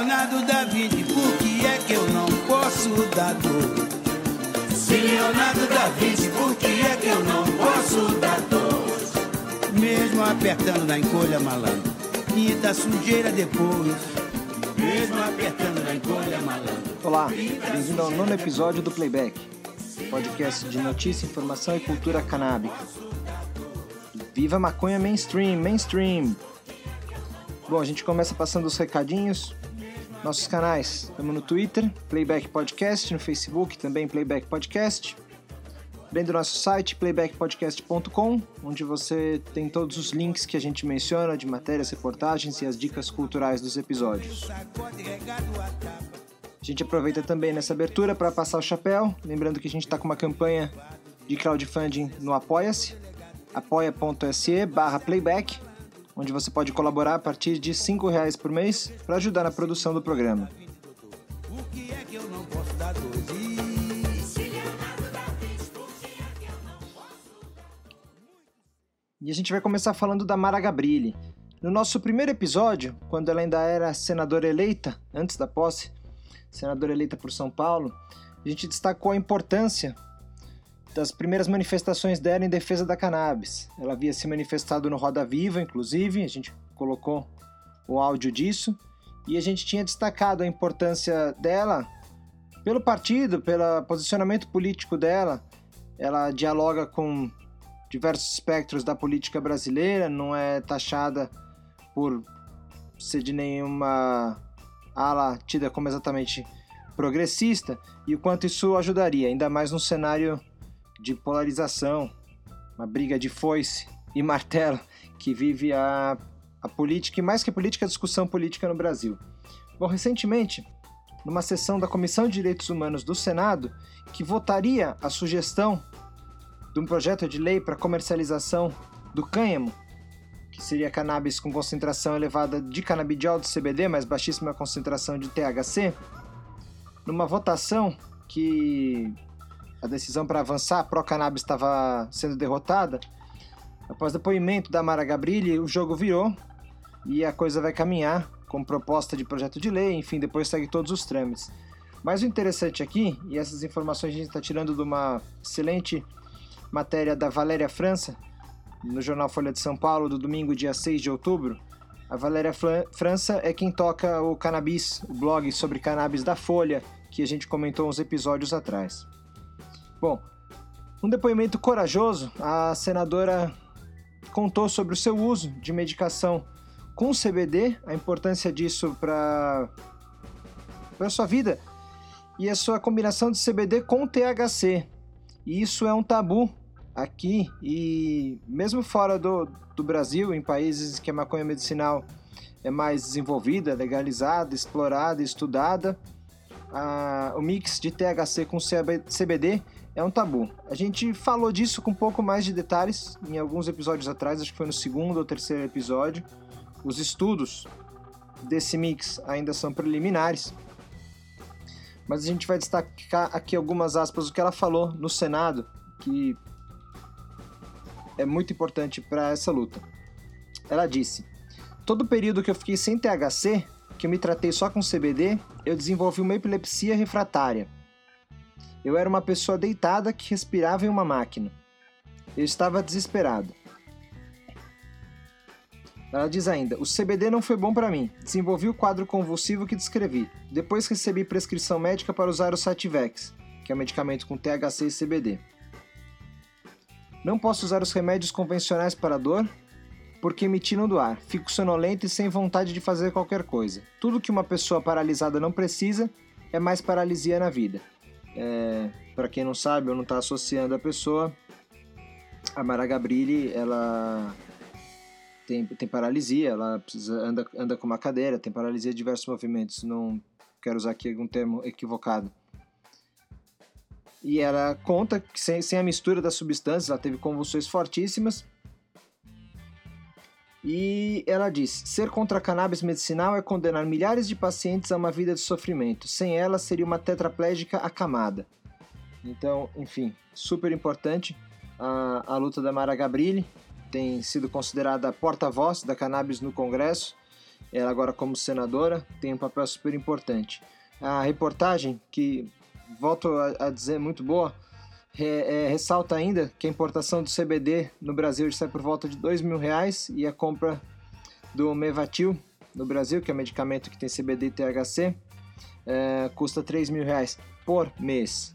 Leonardo da Vinci, por que é que eu não posso dar dor? Se Leonardo da Vinci, por que é que eu não posso dar dor? Mesmo apertando na encolha, malandro, pinta sujeira depois. Mesmo apertando na encolha, malandro. Olá, bem-vindo ao nono episódio do Playback, podcast de notícia, informação e cultura canábica. Viva maconha mainstream, mainstream! Bom, a gente começa passando os recadinhos. Nossos canais, estamos no Twitter, Playback Podcast, no Facebook também Playback Podcast. Além do nosso site, playbackpodcast.com, onde você tem todos os links que a gente menciona de matérias, reportagens e as dicas culturais dos episódios. A gente aproveita também nessa abertura para passar o chapéu, lembrando que a gente está com uma campanha de crowdfunding no Apoia-se, apoia.se barra playback, onde você pode colaborar a partir de R$ reais por mês para ajudar na produção do programa. E a gente vai começar falando da Mara Gabrilli. No nosso primeiro episódio, quando ela ainda era senadora eleita, antes da posse, senadora eleita por São Paulo, a gente destacou a importância das primeiras manifestações dela em defesa da cannabis. Ela havia se manifestado no Roda Viva, inclusive, a gente colocou o áudio disso, e a gente tinha destacado a importância dela pelo partido, pelo posicionamento político dela. Ela dialoga com diversos espectros da política brasileira, não é taxada por ser de nenhuma ala tida como exatamente progressista, e o quanto isso ajudaria, ainda mais num cenário de polarização, uma briga de foice e martelo que vive a, a política, e mais que a política, a discussão política no Brasil. Bom, recentemente, numa sessão da Comissão de Direitos Humanos do Senado, que votaria a sugestão de um projeto de lei para comercialização do cânhamo, que seria cannabis com concentração elevada de canabidiol de CBD, mas baixíssima concentração de THC, numa votação que a decisão para avançar pró-cannabis estava sendo derrotada, após depoimento da Mara Gabrilli, o jogo virou e a coisa vai caminhar com proposta de projeto de lei, enfim, depois segue todos os trâmites. Mas o interessante aqui, e essas informações a gente está tirando de uma excelente matéria da Valéria França, no jornal Folha de São Paulo, do domingo, dia 6 de outubro. A Valéria França é quem toca o Cannabis, o blog sobre cannabis da Folha, que a gente comentou uns episódios atrás. Bom, um depoimento corajoso, a senadora contou sobre o seu uso de medicação com CBD, a importância disso para a sua vida e a sua combinação de CBD com THC. E isso é um tabu aqui e mesmo fora do, do Brasil, em países que a maconha medicinal é mais desenvolvida, legalizada, explorada, estudada, o mix de THC com CBD é um tabu. A gente falou disso com um pouco mais de detalhes em alguns episódios atrás, acho que foi no segundo ou terceiro episódio. Os estudos desse mix ainda são preliminares, mas a gente vai destacar aqui algumas aspas do que ela falou no Senado, que é muito importante para essa luta. Ela disse: Todo o período que eu fiquei sem THC, que eu me tratei só com CBD, eu desenvolvi uma epilepsia refratária. Eu era uma pessoa deitada que respirava em uma máquina. Eu estava desesperado. Ela diz ainda: O CBD não foi bom para mim. Desenvolvi o quadro convulsivo que descrevi. Depois recebi prescrição médica para usar o Sativex, que é um medicamento com THC e CBD. Não posso usar os remédios convencionais para dor porque me tiram do ar. Fico sonolento e sem vontade de fazer qualquer coisa. Tudo que uma pessoa paralisada não precisa é mais paralisia na vida. É, para quem não sabe ou não está associando a pessoa, a Mara Gabrilli, ela tem, tem paralisia, ela precisa, anda, anda com uma cadeira, tem paralisia de diversos movimentos. Não quero usar aqui algum termo equivocado. E ela conta que sem, sem a mistura das substâncias, ela teve convulsões fortíssimas. E ela diz: ser contra a cannabis medicinal é condenar milhares de pacientes a uma vida de sofrimento. Sem ela, seria uma tetraplégica acamada. Então, enfim, super importante a, a luta da Mara Gabrilli. Tem sido considerada porta-voz da cannabis no Congresso ela agora como senadora tem um papel super importante. A reportagem, que volto a, a dizer muito boa, é, ressalta ainda que a importação do CBD no Brasil sai por volta de dois mil reais e a compra do Mevatil no Brasil, que é um medicamento que tem CBD e THC, é, custa 3 mil reais por mês.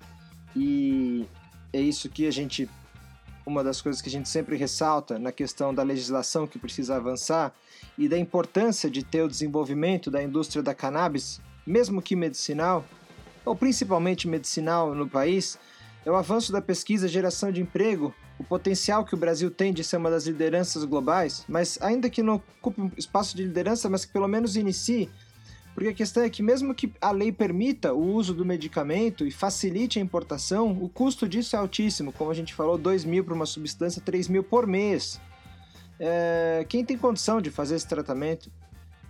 E é isso que a gente, uma das coisas que a gente sempre ressalta na questão da legislação que precisa avançar e da importância de ter o desenvolvimento da indústria da cannabis, mesmo que medicinal, ou principalmente medicinal no país, é o avanço da pesquisa, geração de emprego, o potencial que o Brasil tem de ser uma das lideranças globais, mas ainda que não ocupe um espaço de liderança, mas que pelo menos inicie porque a questão é que, mesmo que a lei permita o uso do medicamento e facilite a importação, o custo disso é altíssimo. Como a gente falou, 2 mil para uma substância, 3 mil por mês. É... Quem tem condição de fazer esse tratamento?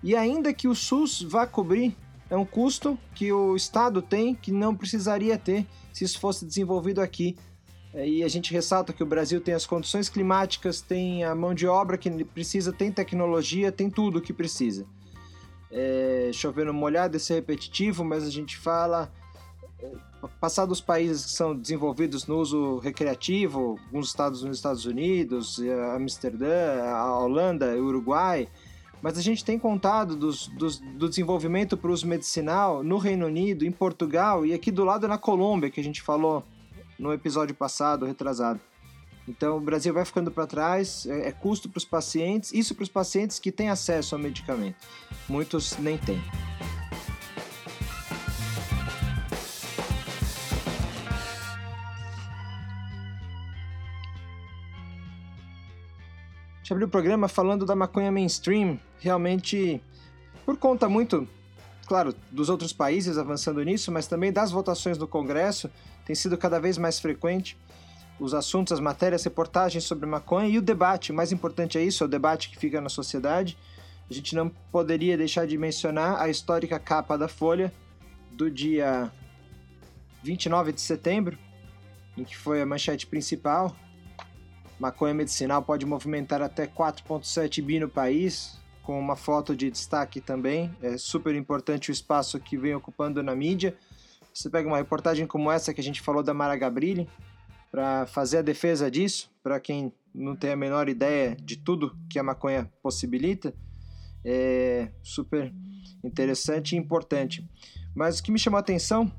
E ainda que o SUS vá cobrir, é um custo que o Estado tem que não precisaria ter se isso fosse desenvolvido aqui. É, e a gente ressalta que o Brasil tem as condições climáticas, tem a mão de obra que precisa, tem tecnologia, tem tudo o que precisa é, chovendo molhado, esse é repetitivo, mas a gente fala é, passar dos países que são desenvolvidos no uso recreativo, alguns estados nos Estados Unidos, Amsterdã, a Holanda, Uruguai, mas a gente tem contado dos, dos, do desenvolvimento para uso medicinal no Reino Unido, em Portugal e aqui do lado na Colômbia, que a gente falou no episódio passado, retrasado. Então o Brasil vai ficando para trás, é, é custo para os pacientes, isso para os pacientes que têm acesso ao medicamento. Muitos nem têm. Gente abriu o programa falando da maconha mainstream, realmente por conta muito, claro, dos outros países avançando nisso, mas também das votações no Congresso, tem sido cada vez mais frequente os assuntos, as matérias, reportagens sobre maconha e o debate. O mais importante é isso, é o debate que fica na sociedade. A gente não poderia deixar de mencionar a histórica capa da Folha do dia 29 de setembro, em que foi a manchete principal. Maconha medicinal pode movimentar até 4,7 bi no país, com uma foto de destaque também. É super importante o espaço que vem ocupando na mídia. Você pega uma reportagem como essa que a gente falou da Mara Gabrilli, para fazer a defesa disso, para quem não tem a menor ideia de tudo que a maconha possibilita, é super interessante e importante. Mas o que me chamou a atenção,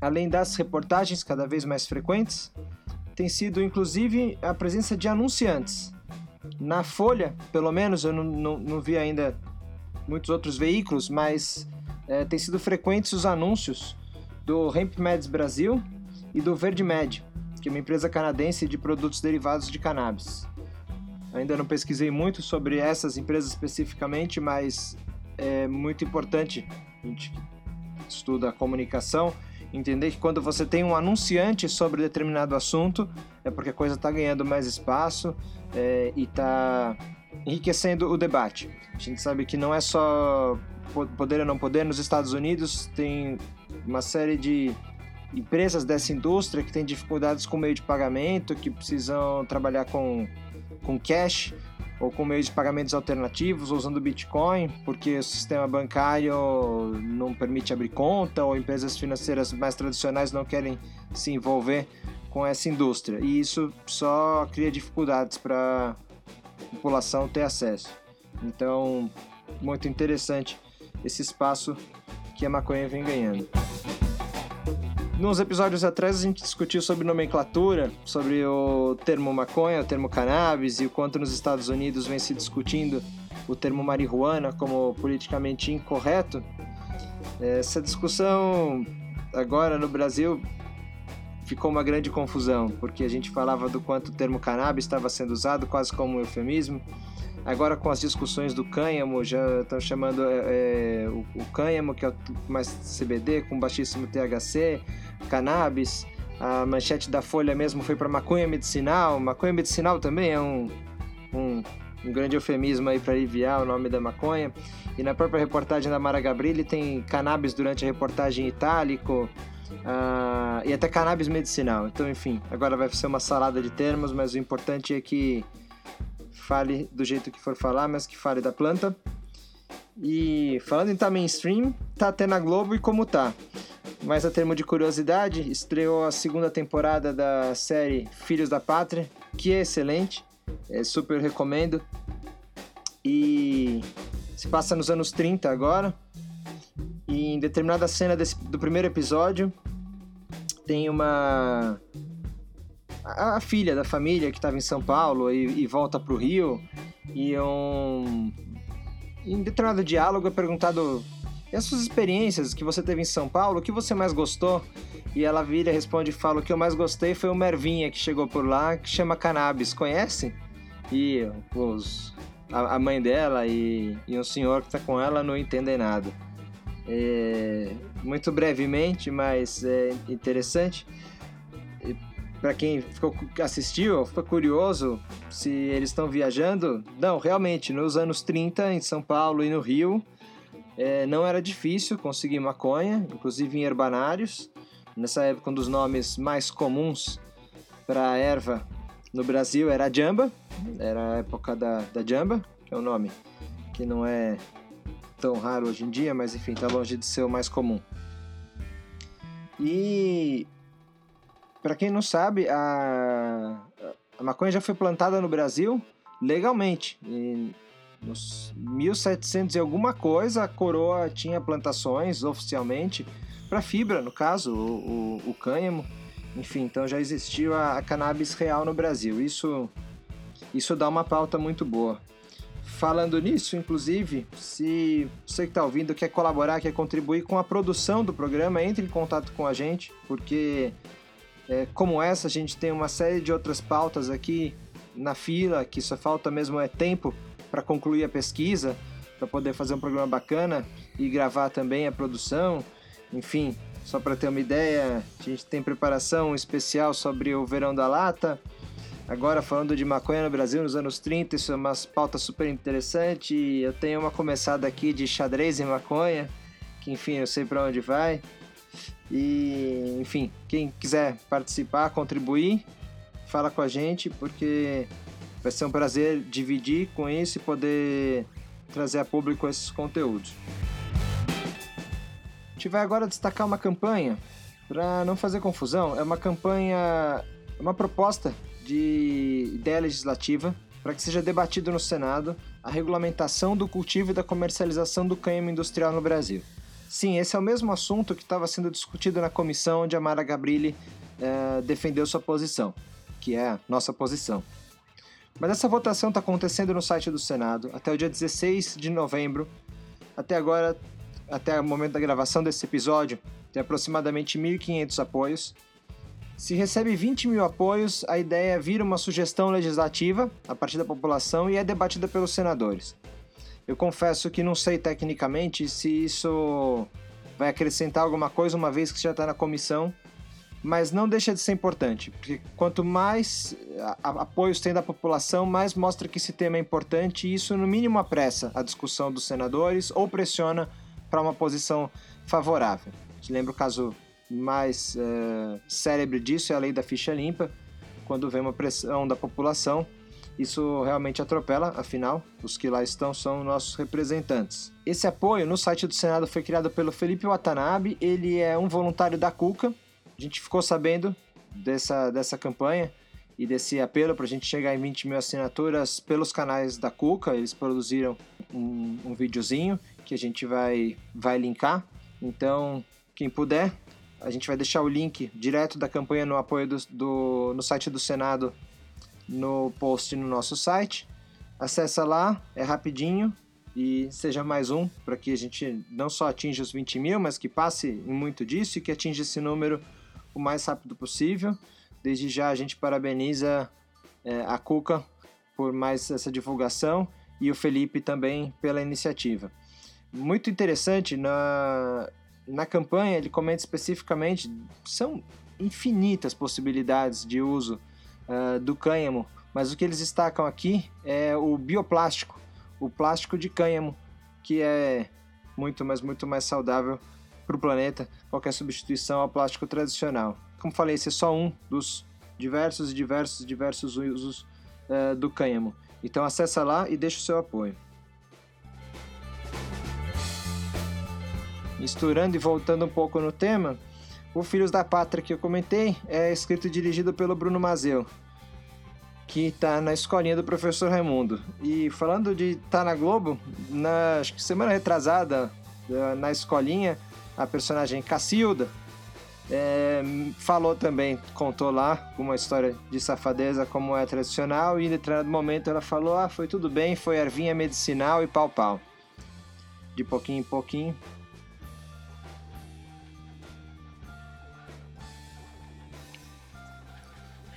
além das reportagens cada vez mais frequentes, tem sido inclusive a presença de anunciantes. Na Folha, pelo menos, eu não, não, não vi ainda muitos outros veículos, mas é, tem sido frequentes os anúncios do Hemp Meds Brasil e do Verde Med, que é uma empresa canadense de produtos derivados de cannabis. Ainda não pesquisei muito sobre essas empresas especificamente, mas é muito importante a gente estuda a comunicação entender que quando você tem um anunciante sobre determinado assunto é porque a coisa está ganhando mais espaço é, e está enriquecendo o debate. A gente sabe que não é só poder ou não poder. Nos Estados Unidos tem uma série de empresas dessa indústria que têm dificuldades com meio de pagamento, que precisam trabalhar com, com cash ou com meios de pagamentos alternativos, usando Bitcoin, porque o sistema bancário não permite abrir conta, ou empresas financeiras mais tradicionais não querem se envolver com essa indústria. E isso só cria dificuldades para a população ter acesso. Então, muito interessante esse espaço que a maconha vem ganhando. Nos episódios atrás a gente discutiu sobre nomenclatura, sobre o termo maconha, o termo cannabis e o quanto nos Estados Unidos vem se discutindo o termo marihuana como politicamente incorreto. Essa discussão agora no Brasil ficou uma grande confusão, porque a gente falava do quanto o termo cannabis estava sendo usado quase como um eufemismo. Agora com as discussões do cânhamo, já estão chamando é, é, o, o cânhamo, que é mais CBD, com baixíssimo THC, cannabis. A manchete da Folha mesmo foi para maconha medicinal. Maconha medicinal também é um, um, um grande eufemismo aí para aliviar o nome da maconha. E na própria reportagem da Mara Gabrilli tem cannabis durante a reportagem itálico. Uh, e até cannabis medicinal. Então, enfim, agora vai ser uma salada de termos, mas o importante é que fale do jeito que for falar, mas que fale da planta. E falando em tá mainstream, tá até na Globo e como tá. Mas a termo de curiosidade, estreou a segunda temporada da série Filhos da Pátria, que é excelente, é, super recomendo. E se passa nos anos 30 agora. E em determinada cena desse, do primeiro episódio, tem uma. A, filha da família que estava em São Paulo e, e volta para o Rio. E um. Em determinado diálogo é perguntado e as suas experiências que você teve em São Paulo, o que você mais gostou? E ela vira, responde e fala: O que eu mais gostei foi o Mervinha que chegou por lá, que chama Cannabis. Conhece? E os, a, a mãe dela e, e um senhor que está com ela não entendem nada. É, muito brevemente, mas é interessante. Para quem ficou, assistiu, ficou curioso se eles estão viajando. Não, realmente, nos anos 30, em São Paulo e no Rio, é, não era difícil conseguir maconha, inclusive em herbanários. Nessa época, um dos nomes mais comuns para erva no Brasil era a jamba, era a época da, da jamba, que é um nome que não é tão raro hoje em dia, mas enfim, está longe de ser o mais comum. E para quem não sabe, a, a maconha já foi plantada no Brasil legalmente. E nos 1700 e alguma coisa, a coroa tinha plantações oficialmente para fibra, no caso, o, o, o, cânhamo. Enfim, então já existiu a, a cannabis real no Brasil. Isso, isso dá uma pauta muito boa. Falando nisso, inclusive, se você que está ouvindo quer colaborar, quer contribuir com a produção do programa, entre em contato com a gente, porque é, como essa, a gente tem uma série de outras pautas aqui na fila, que só falta mesmo é tempo para concluir a pesquisa, para poder fazer um programa bacana e gravar também a produção. Enfim, só para ter uma ideia, a gente tem preparação especial sobre o verão da lata. Agora falando de maconha no Brasil nos anos 30, isso é uma pauta super interessante. Eu tenho uma começada aqui de xadrez e maconha, que enfim, eu sei para onde vai. E enfim, quem quiser participar, contribuir, fala com a gente, porque Vai ser um prazer dividir com isso e poder trazer a público esses conteúdos. A gente vai agora destacar uma campanha, para não fazer confusão, é uma campanha, uma proposta de ideia legislativa para que seja debatido no Senado a regulamentação do cultivo e da comercialização do cânhamo industrial no Brasil. Sim, esse é o mesmo assunto que estava sendo discutido na comissão onde a Mara Gabrilli eh, defendeu sua posição, que é a nossa posição. Mas essa votação está acontecendo no site do Senado até o dia 16 de novembro. Até agora, até o momento da gravação desse episódio, tem aproximadamente 1.500 apoios. Se recebe 20 mil apoios, a ideia vira uma sugestão legislativa a partir da população e é debatida pelos senadores. Eu confesso que não sei tecnicamente se isso vai acrescentar alguma coisa, uma vez que já está na comissão, mas não deixa de ser importante, porque quanto mais apoios tem da população, mais mostra que esse tema é importante e isso, no mínimo, apressa a discussão dos senadores ou pressiona para uma posição favorável. Te lembra o caso mais uh, célebre disso é a lei da ficha limpa, quando vem uma pressão da população, isso realmente atropela, afinal, os que lá estão são nossos representantes. Esse apoio no site do Senado foi criado pelo Felipe Watanabe, ele é um voluntário da CUCA, a gente ficou sabendo dessa, dessa campanha e desse apelo para a gente chegar em 20 mil assinaturas pelos canais da Cuca. Eles produziram um, um videozinho que a gente vai, vai linkar. Então, quem puder, a gente vai deixar o link direto da campanha no apoio do, do no site do Senado no post no nosso site. Acessa lá, é rapidinho e seja mais um para que a gente não só atinja os 20 mil, mas que passe em muito disso e que atinja esse número o mais rápido possível. Desde já a gente parabeniza é, a Cuca por mais essa divulgação e o Felipe também pela iniciativa. Muito interessante, na, na campanha ele comenta especificamente, são infinitas possibilidades de uso uh, do cânhamo, mas o que eles destacam aqui é o bioplástico, o plástico de cânhamo, que é muito, mas muito mais saudável para o planeta qualquer substituição ao plástico tradicional. Como falei, esse é só um dos diversos e diversos diversos usos uh, do cânhamo. Então acessa lá e deixa o seu apoio. misturando e voltando um pouco no tema, o Filhos da Pátria que eu comentei é escrito e dirigido pelo Bruno Mazeu, que está na escolinha do professor Raimundo. E falando de estar tá na Globo, na acho que semana retrasada, na escolinha, a personagem Cacilda é, falou também, contou lá uma história de safadeza como é tradicional e em determinado momento ela falou, ah, foi tudo bem, foi ervinha medicinal e pau pau. De pouquinho em pouquinho.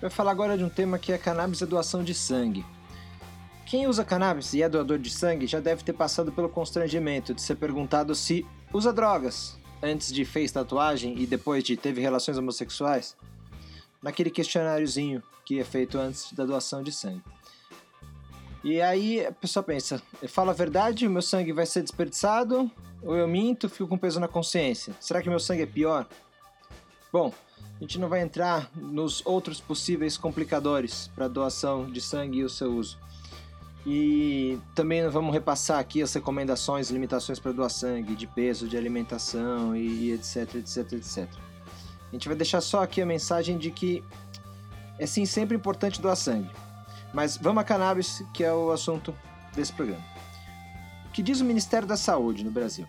Vai falar agora de um tema que é cannabis e doação de sangue. Quem usa cannabis e é doador de sangue já deve ter passado pelo constrangimento de ser perguntado se usa drogas, antes de fez tatuagem e depois de teve relações homossexuais? Naquele questionáriozinho que é feito antes da doação de sangue. E aí a pessoa pensa, eu falo a verdade, o meu sangue vai ser desperdiçado? Ou eu minto, fico com peso na consciência? Será que meu sangue é pior? Bom, a gente não vai entrar nos outros possíveis complicadores para doação de sangue e o seu uso. E também vamos repassar aqui as recomendações limitações para doar sangue, de peso, de alimentação e etc, etc, etc. A gente vai deixar só aqui a mensagem de que é sim sempre importante doar sangue. Mas vamos a cannabis, que é o assunto desse programa. O que diz o Ministério da Saúde no Brasil?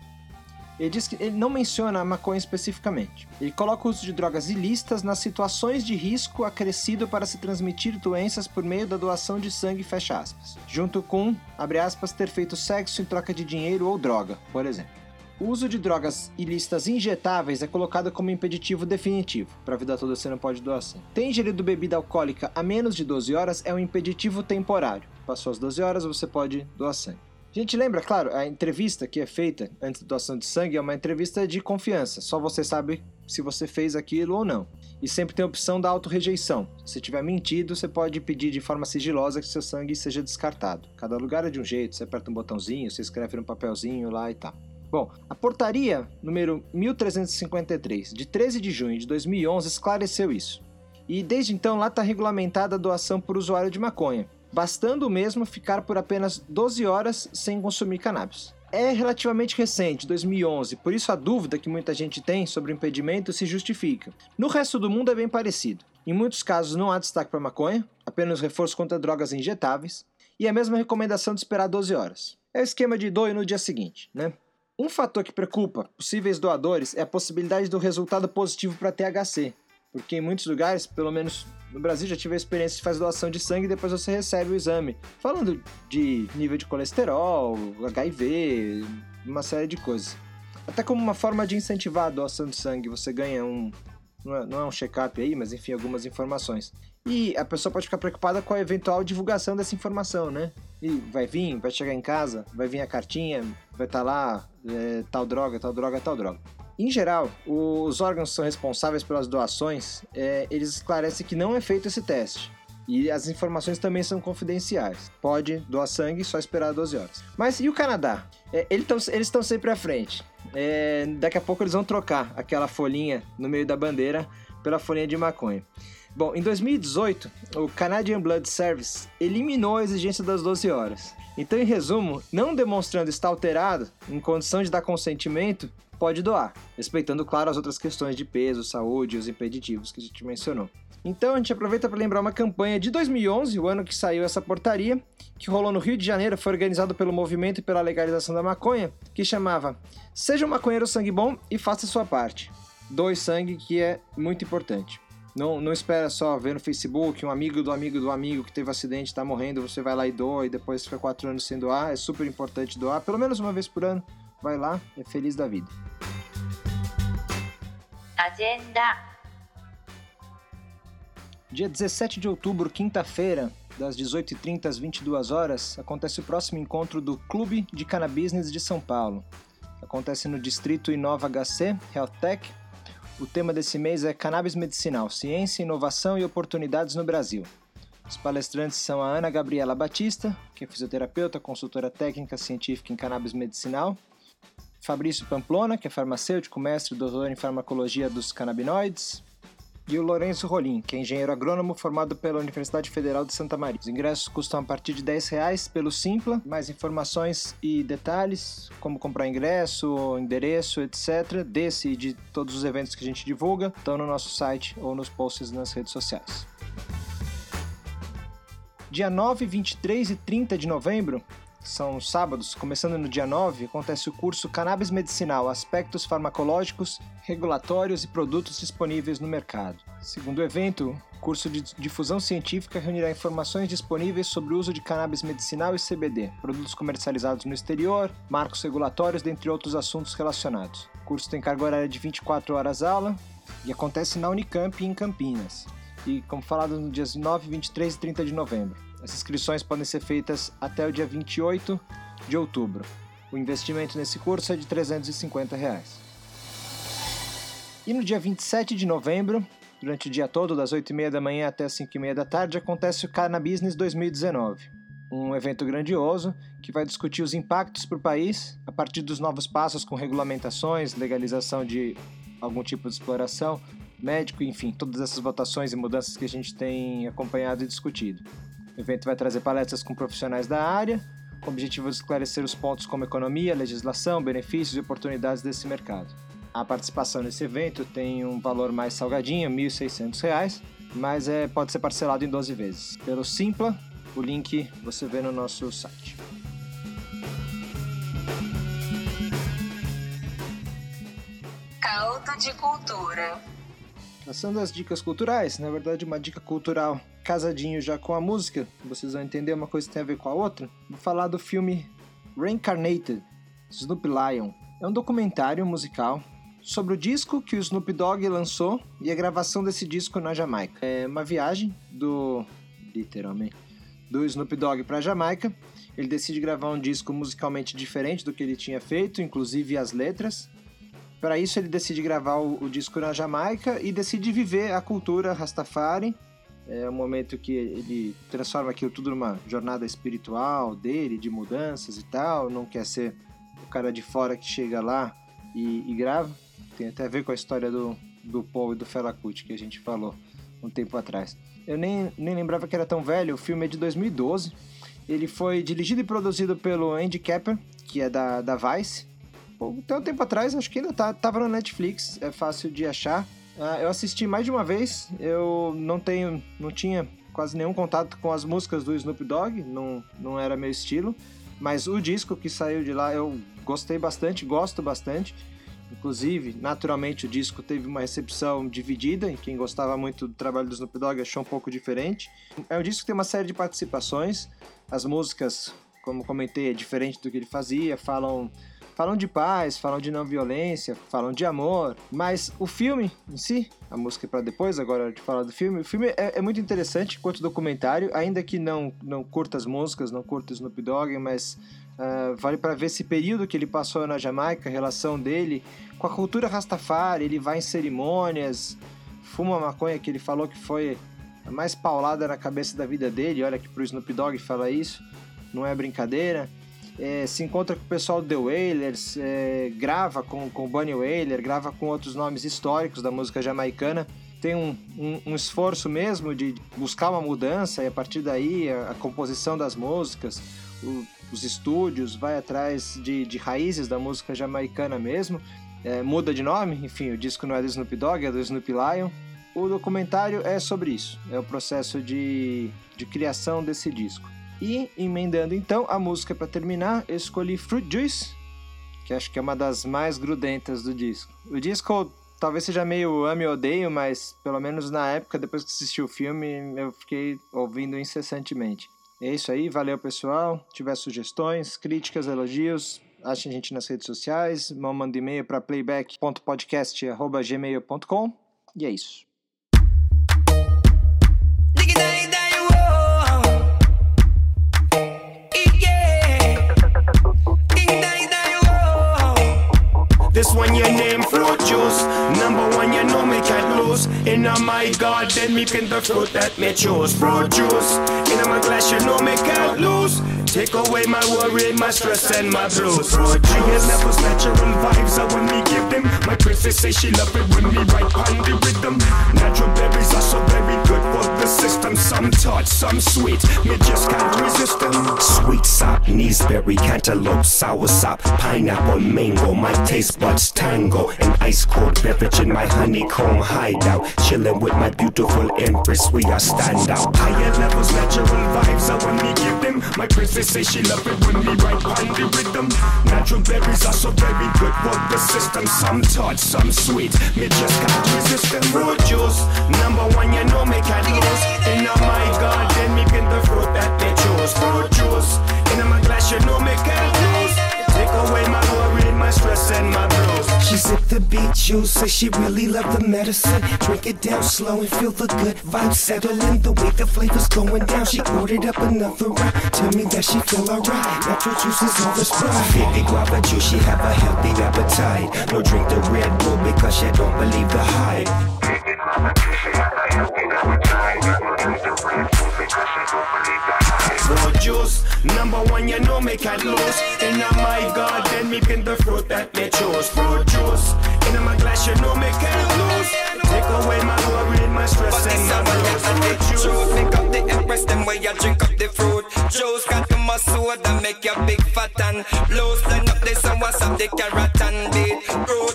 Ele diz que ele não menciona a maconha especificamente. Ele coloca o uso de drogas ilícitas nas situações de risco acrescido para se transmitir doenças por meio da doação de sangue, fecha aspas. Junto com, abre aspas, ter feito sexo em troca de dinheiro ou droga, por exemplo. O uso de drogas ilícitas injetáveis é colocado como impeditivo definitivo. Para a vida toda você não pode doar sangue. Ter ingerido bebida alcoólica a menos de 12 horas é um impeditivo temporário. Passou as 12 horas, você pode doar sangue. A gente lembra, claro, a entrevista que é feita antes da doação de sangue é uma entrevista de confiança. Só você sabe se você fez aquilo ou não. E sempre tem a opção da autorrejeição. Se tiver mentido, você pode pedir de forma sigilosa que seu sangue seja descartado. Cada lugar é de um jeito, você aperta um botãozinho, você escreve num papelzinho lá e tal. Bom, a portaria número 1353, de 13 de junho de 2011, esclareceu isso. E desde então lá está regulamentada a doação por usuário de maconha, bastando mesmo ficar por apenas 12 horas sem consumir cannabis. É relativamente recente, 2011, por isso a dúvida que muita gente tem sobre o impedimento se justifica. No resto do mundo é bem parecido. Em muitos casos não há destaque para maconha, apenas reforço contra drogas injetáveis, e a mesma recomendação de esperar 12 horas. É o esquema de doe no dia seguinte, né? Um fator que preocupa possíveis doadores é a possibilidade do resultado positivo para THC, porque em muitos lugares, pelo menos no Brasil, já tive a experiência de fazer doação de sangue e depois você recebe o exame. Falando de nível de colesterol, HIV, uma série de coisas. Até como uma forma de incentivar a doação de sangue, você ganha um. Não é, não é um check-up aí, mas enfim, algumas informações. E a pessoa pode ficar preocupada com a eventual divulgação dessa informação, né? E vai vir, vai chegar em casa, vai vir a cartinha, vai estar tá lá, é, tal droga, tal droga, tal droga. Em geral, os órgãos que são responsáveis pelas doações, é, eles esclarecem que não é feito esse teste. E as informações também são confidenciais. Pode doar sangue, só esperar 12 horas. Mas e o Canadá? É, eles estão sempre à frente. É, daqui a pouco eles vão trocar aquela folhinha no meio da bandeira pela folhinha de maconha. Bom, em 2018, o Canadian Blood Service eliminou a exigência das 12 horas. Então, em resumo, não demonstrando estar alterado, em condição de dar consentimento, pode doar, respeitando, claro, as outras questões de peso, saúde e os impeditivos que a gente mencionou. Então, a gente aproveita para lembrar uma campanha de 2011, o ano que saiu essa portaria, que rolou no Rio de Janeiro, foi organizado pelo Movimento pela Legalização da Maconha, que chamava Seja um maconheiro sangue bom e faça sua parte. Doe sangue, que é muito importante. Não, não espera só ver no Facebook um amigo do amigo do amigo que teve um acidente está morrendo, você vai lá e doa e depois fica quatro anos sem doar. É super importante doar, pelo menos uma vez por ano. Vai lá, é feliz da vida. Agenda. Dia 17 de outubro, quinta-feira, das 18h30 às 22 horas, acontece o próximo encontro do Clube de Cannabis de São Paulo. Acontece no Distrito Inova HC, Health Tech, o tema desse mês é Cannabis Medicinal: Ciência, Inovação e Oportunidades no Brasil. Os palestrantes são a Ana Gabriela Batista, que é fisioterapeuta, consultora técnica científica em cannabis medicinal, Fabrício Pamplona, que é farmacêutico, mestre, doutor em farmacologia dos canabinoides, e o Lourenço Rolim, que é engenheiro agrônomo formado pela Universidade Federal de Santa Maria. Os ingressos custam a partir de 10 reais pelo Simpla. Mais informações e detalhes, como comprar ingresso, endereço, etc., desse e de todos os eventos que a gente divulga, estão no nosso site ou nos posts nas redes sociais. Dia 9, 23 e 30 de novembro, são sábados, começando no dia 9, acontece o curso Cannabis Medicinal: Aspectos Farmacológicos, Regulatórios e Produtos Disponíveis no Mercado. Segundo o evento, o curso de difusão científica reunirá informações disponíveis sobre o uso de cannabis medicinal e CBD, produtos comercializados no exterior, marcos regulatórios, dentre outros assuntos relacionados. O curso tem carga horária de 24 horas aula e acontece na Unicamp em Campinas. E, como falado, nos dias 9, 23 e 30 de novembro. As inscrições podem ser feitas até o dia 28 de outubro. O investimento nesse curso é de 350 reais. E no dia 27 de novembro, durante o dia todo, das 8h30 da manhã até as 5h30 da tarde, acontece o Cannabis 2019, um evento grandioso que vai discutir os impactos para o país a partir dos novos passos com regulamentações, legalização de algum tipo de exploração, médico, enfim, todas essas votações e mudanças que a gente tem acompanhado e discutido. O evento vai trazer palestras com profissionais da área, com o objetivo de esclarecer os pontos como economia, legislação, benefícios e oportunidades desse mercado. A participação nesse evento tem um valor mais salgadinho, R$ 1.600, mas é, pode ser parcelado em 12 vezes. Pelo Simpla, o link você vê no nosso site. Caldo de Cultura. Passando as dicas culturais, na verdade uma dica cultural casadinho já com a música, vocês vão entender uma coisa que tem a ver com a outra. Vou falar do filme Reincarnated, Snoop Lion. É um documentário musical sobre o disco que o Snoop Dogg lançou e a gravação desse disco na Jamaica. É uma viagem do literalmente do Snoop Dogg para Jamaica. Ele decide gravar um disco musicalmente diferente do que ele tinha feito, inclusive as letras. Para isso, ele decide gravar o, o, disco na Jamaica e decide viver a cultura Rastafari. É um momento que ele transforma aquilo tudo numa jornada espiritual dele, de mudanças e tal. Não quer ser o cara de fora que chega lá e, e grava. Tem até a ver com a história do, do Paul e do Fela Kuti que a gente falou um tempo atrás. Eu nem, nem lembrava que era tão velho. O filme é de 2012. Ele foi dirigido e produzido pelo Andy Capper, que é da, da Vice um tempo atrás, acho que ainda tá, tava no Netflix, é fácil de achar. Uh, eu assisti mais de uma vez, eu não tenho, não tinha quase nenhum contato com as músicas do Snoop Dogg, não, não era meu estilo, mas o disco que saiu de lá eu gostei bastante, gosto bastante. Inclusive, naturalmente, o disco teve uma recepção dividida, e quem gostava muito do trabalho do Snoop Dogg achou um pouco diferente. É um disco que tem uma série de participações, as músicas, como comentei, é diferente do que ele fazia, falam falam de paz, falam de não violência, falam de amor, mas o filme em si, a música é para depois, agora de falar do filme, o filme é, é, muito interessante quanto documentário, ainda que não, não curta as músicas, não curta Snoop Dogg, mas uh, vale para ver esse período que ele passou na Jamaica, a relação dele com a cultura Rastafari, ele vai em cerimônias, fuma maconha que ele falou que foi a mais paulada na cabeça da vida dele, olha que pro Snoop Dogg fala isso, não é brincadeira é, se encontra com o pessoal do The Wailers, é, grava com, com Bunny Wailer, grava com outros nomes históricos da música jamaicana. Tem um, um, um esforço mesmo de buscar uma mudança e a partir daí a, a composição das músicas, o, os estúdios, vai atrás de, de raízes da música jamaicana mesmo. É, muda de nome, enfim, o disco não é do Snoop Dogg, é do Snoop Lion. O documentário é sobre isso, é o processo de, de criação desse disco. E emendando então a música para terminar, eu escolhi Fruit Juice, que acho que é uma das mais grudentas do disco. O disco talvez seja meio ame ou odeio, mas pelo menos na época, depois que assisti o filme, eu fiquei ouvindo incessantemente. É isso aí, valeu pessoal. Se tiver sugestões, críticas, elogios, achem a gente nas redes sociais, manda e-mail para playback.podcast.gmail.com e é isso. One your name fruit juice. Number one you know me can't lose. In a my garden me pin the fruit that me choose. Fruit juice. In a my glass you know me can't lose. Take away my worry, my stress and my blues. Higher levels, natural vibes, I when me give them. My princess say she love it when me write on the rhythm. Natural berries are so very good for the system. Some tart, some sweet, me just can't resist them. Sweet sop, berry, cantaloupe, sour sop, pineapple, mango. My taste buds tango. An ice cold beverage in my honeycomb hideout. Chilling with my beautiful empress, we are stand out. Higher levels, natural vibes, I when me give them. My princess say she love it when we write on the rhythm. Natural berries are so very good for the system. Some tart, some sweet, me just can't resist them. Fruit juice, number one, you know me can't lose. In my garden, me pin the fruit that they choose. Fruit juice, in my glass, you know me can't lose. Take away my my stress, and my blues. She sipped the beet juice, say she really loved the medicine. Drink it down slow and feel the good vibes settling. The way the flavor's going down, she ordered up another round. Tell me that she feel alright. Natural juice is all the sprite. 50 guava juice, she have a healthy appetite. No drink the Red Bull because she don't believe the hype. Fruit juice, number one, you know me can't lose. In my garden, me pin the fruit that me choose. Fruit juice, in my glass, you know me can't lose. Take away my worry, my stress, and my blues. Fruit juice, pick up the empress, then way you drink up the fruit juice. Got to my soda, make you big fat and loose. Line up the sun, what's up the carrot and beet. Root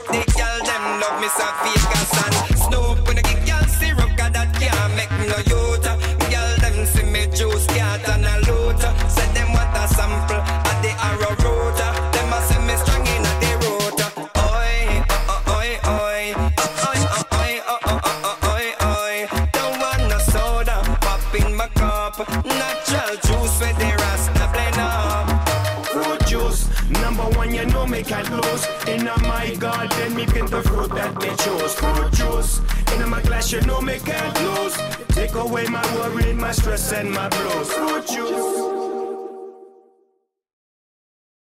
I read my stress and my blues. Fruit juice.